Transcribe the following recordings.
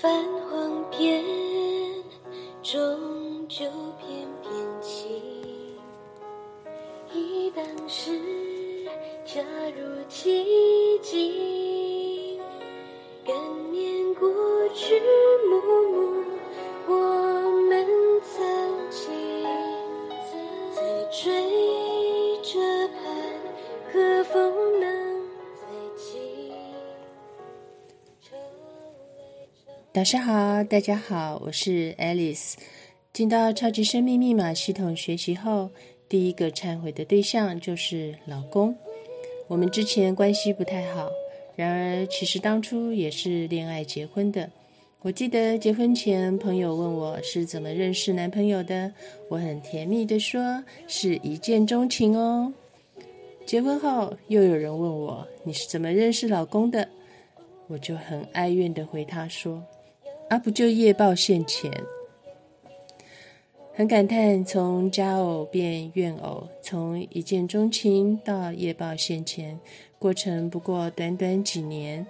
泛黄片，终究翩翩起。忆当时，恰如其境。感念过去幕幕，我们曾经在追导师好，大家好，我是 Alice。进到超级生命密码系统学习后，第一个忏悔的对象就是老公。我们之前关系不太好，然而其实当初也是恋爱结婚的。我记得结婚前，朋友问我是怎么认识男朋友的，我很甜蜜的说是一见钟情哦。结婚后，又有人问我你是怎么认识老公的，我就很哀怨的回他说。而，不就夜报现前？很感叹，从佳偶变怨偶，从一见钟情到夜报现前，过程不过短短几年。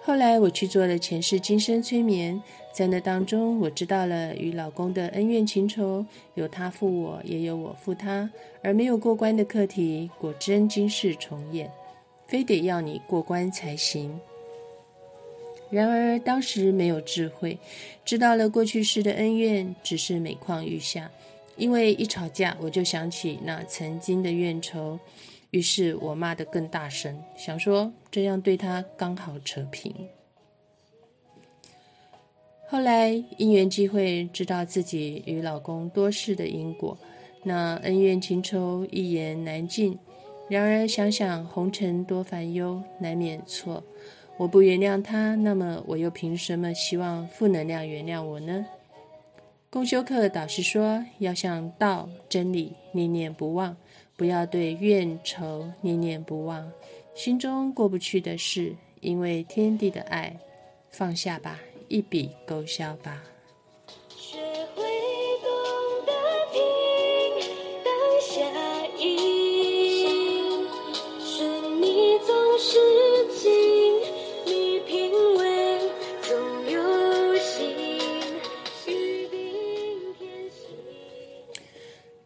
后来我去做了前世今生催眠，在那当中，我知道了与老公的恩怨情仇，有他负我，也有我负他，而没有过关的课题，果真今世重演，非得要你过关才行。然而当时没有智慧，知道了过去式的恩怨，只是每况愈下。因为一吵架，我就想起那曾经的怨仇，于是我骂得更大声，想说这样对他刚好扯平。后来因缘际会，知道自己与老公多事的因果，那恩怨情仇一言难尽。然而想想红尘多烦忧，难免错。我不原谅他，那么我又凭什么希望负能量原谅我呢？公修课导师说，要向道真理念念不忘，不要对怨仇念念不忘。心中过不去的事，因为天地的爱，放下吧，一笔勾销吧。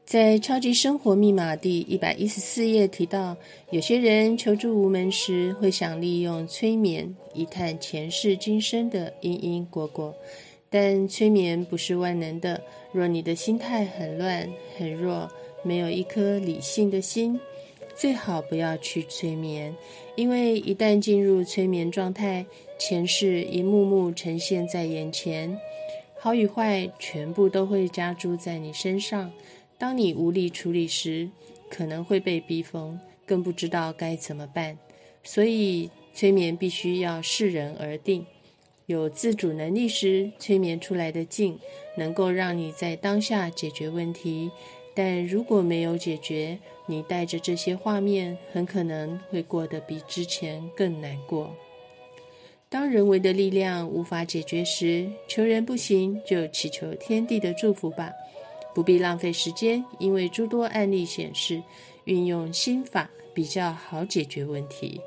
在《超级生活密码》第一百一十四页提到，有些人求助无门时，会想利用催眠一探前世今生的因因果果。但催眠不是万能的，若你的心态很乱、很弱，没有一颗理性的心，最好不要去催眠，因为一旦进入催眠状态，前世一幕幕呈现在眼前，好与坏全部都会加诸在你身上。当你无力处理时，可能会被逼疯，更不知道该怎么办。所以，催眠必须要视人而定。有自主能力时，催眠出来的境能够让你在当下解决问题；但如果没有解决，你带着这些画面，很可能会过得比之前更难过。当人为的力量无法解决时，求人不行，就祈求天地的祝福吧，不必浪费时间。因为诸多案例显示，运用心法比较好解决问题。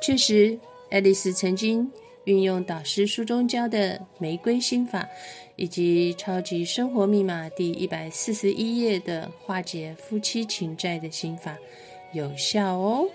确实。爱丽丝曾经运用导师书中教的玫瑰心法，以及超级生活密码第一百四十一页的化解夫妻情债的心法，有效哦。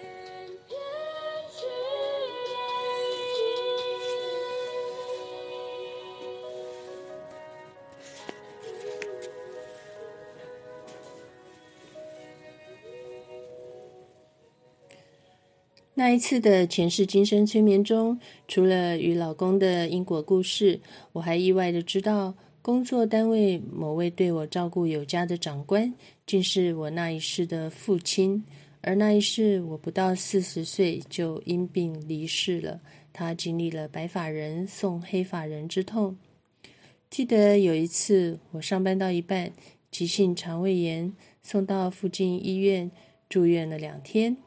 那一次的前世今生催眠中，除了与老公的因果故事，我还意外的知道，工作单位某位对我照顾有加的长官，竟是我那一世的父亲。而那一世，我不到四十岁就因病离世了。他经历了白发人送黑发人之痛。记得有一次，我上班到一半，急性肠胃炎，送到附近医院住院了两天。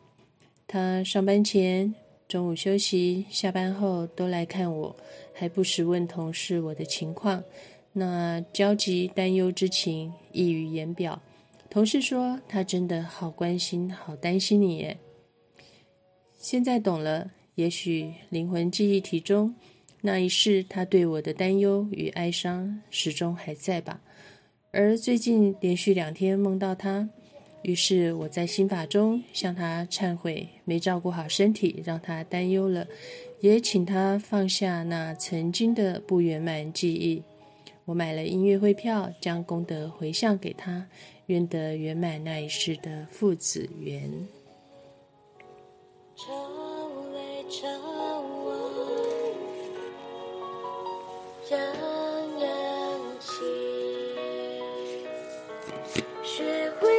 他上班前、中午休息、下班后都来看我，还不时问同事我的情况。那焦急担忧之情溢于言表。同事说他真的好关心、好担心你耶。现在懂了，也许灵魂记忆体中那一世他对我的担忧与哀伤始终还在吧？而最近连续两天梦到他，于是我在心法中向他忏悔，没照顾好身体，让他担忧了，也请他放下那曾经的不圆满记忆。我买了音乐会票，将功德回向给他，愿得圆满那一世的父子缘。学会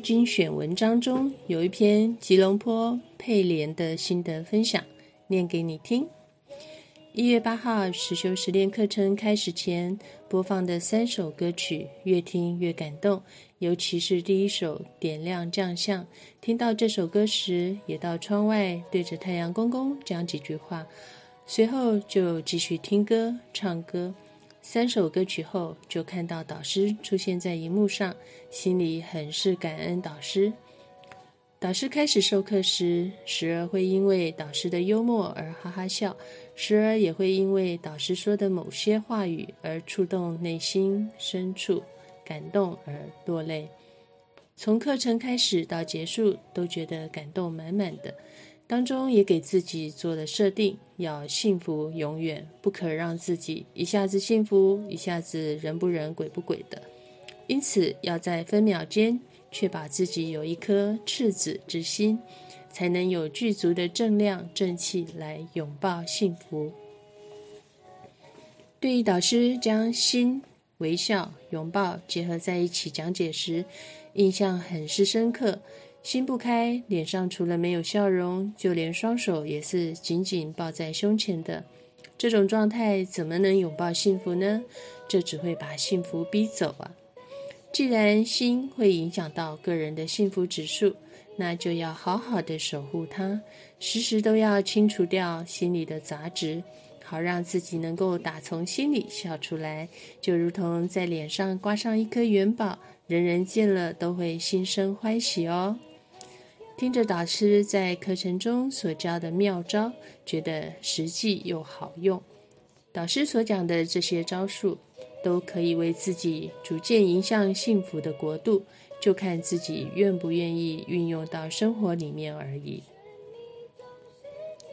精选文章中有一篇吉隆坡佩莲的心得分享，念给你听。一月八号实修实练课程开始前播放的三首歌曲，越听越感动，尤其是第一首《点亮将相》。听到这首歌时，也到窗外对着太阳公公讲几句话，随后就继续听歌唱歌。三首歌曲后，就看到导师出现在荧幕上，心里很是感恩导师。导师开始授课时，时而会因为导师的幽默而哈哈笑，时而也会因为导师说的某些话语而触动内心深处，感动而落泪。从课程开始到结束，都觉得感动满满的。当中也给自己做了设定，要幸福永远，不可让自己一下子幸福，一下子人不人鬼不鬼的。因此，要在分秒间确保自己有一颗赤子之心，才能有具足的正量正气来拥抱幸福。对于导师将心、微笑、拥抱结合在一起讲解时，印象很是深刻。心不开，脸上除了没有笑容，就连双手也是紧紧抱在胸前的。这种状态怎么能拥抱幸福呢？这只会把幸福逼走啊！既然心会影响到个人的幸福指数，那就要好好的守护它，时时都要清除掉心里的杂质，好让自己能够打从心里笑出来，就如同在脸上挂上一颗元宝，人人见了都会心生欢喜哦。听着导师在课程中所教的妙招，觉得实际又好用。导师所讲的这些招数，都可以为自己逐渐迎向幸福的国度，就看自己愿不愿意运用到生活里面而已。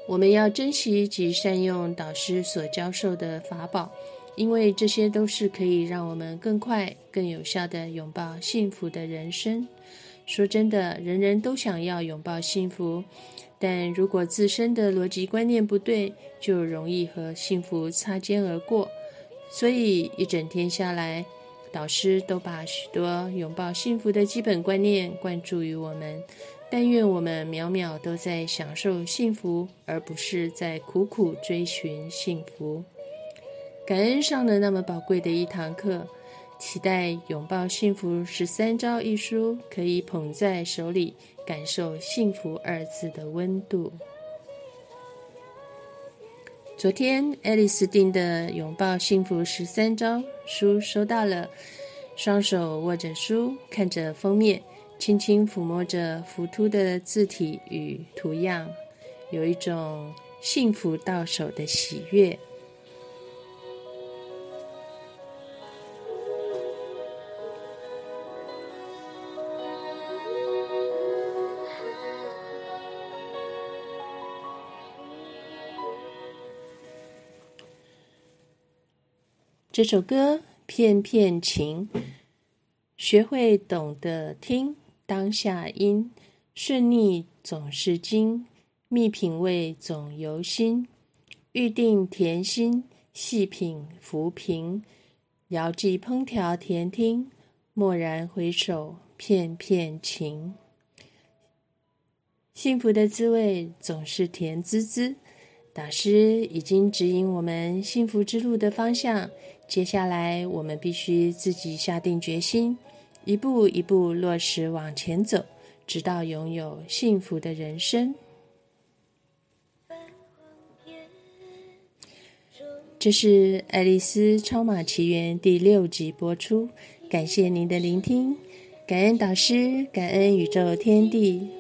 我们要珍惜及善用导师所教授的法宝，因为这些都是可以让我们更快、更有效的拥抱幸福的人生。说真的，人人都想要拥抱幸福，但如果自身的逻辑观念不对，就容易和幸福擦肩而过。所以一整天下来，导师都把许多拥抱幸福的基本观念灌注于我们。但愿我们秒秒都在享受幸福，而不是在苦苦追寻幸福。感恩上了那么宝贵的一堂课。期待《拥抱幸福十三招》一书可以捧在手里，感受“幸福”二字的温度。昨天，爱丽丝订的《拥抱幸福十三招》书收到了，双手握着书，看着封面，轻轻抚摸着浮凸的字体与图样，有一种幸福到手的喜悦。这首歌《片片情》，学会懂得听当下音，顺逆总是经，蜜品味总由心，预定甜心，细品浮萍，遥寄烹调甜听，蓦然回首，片片情。幸福的滋味总是甜滋滋，导师已经指引我们幸福之路的方向。接下来，我们必须自己下定决心，一步一步落实往前走，直到拥有幸福的人生。这是《爱丽丝超马奇缘》第六集播出，感谢您的聆听，感恩导师，感恩宇宙天地。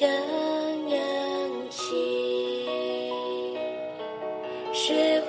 洋洋情，学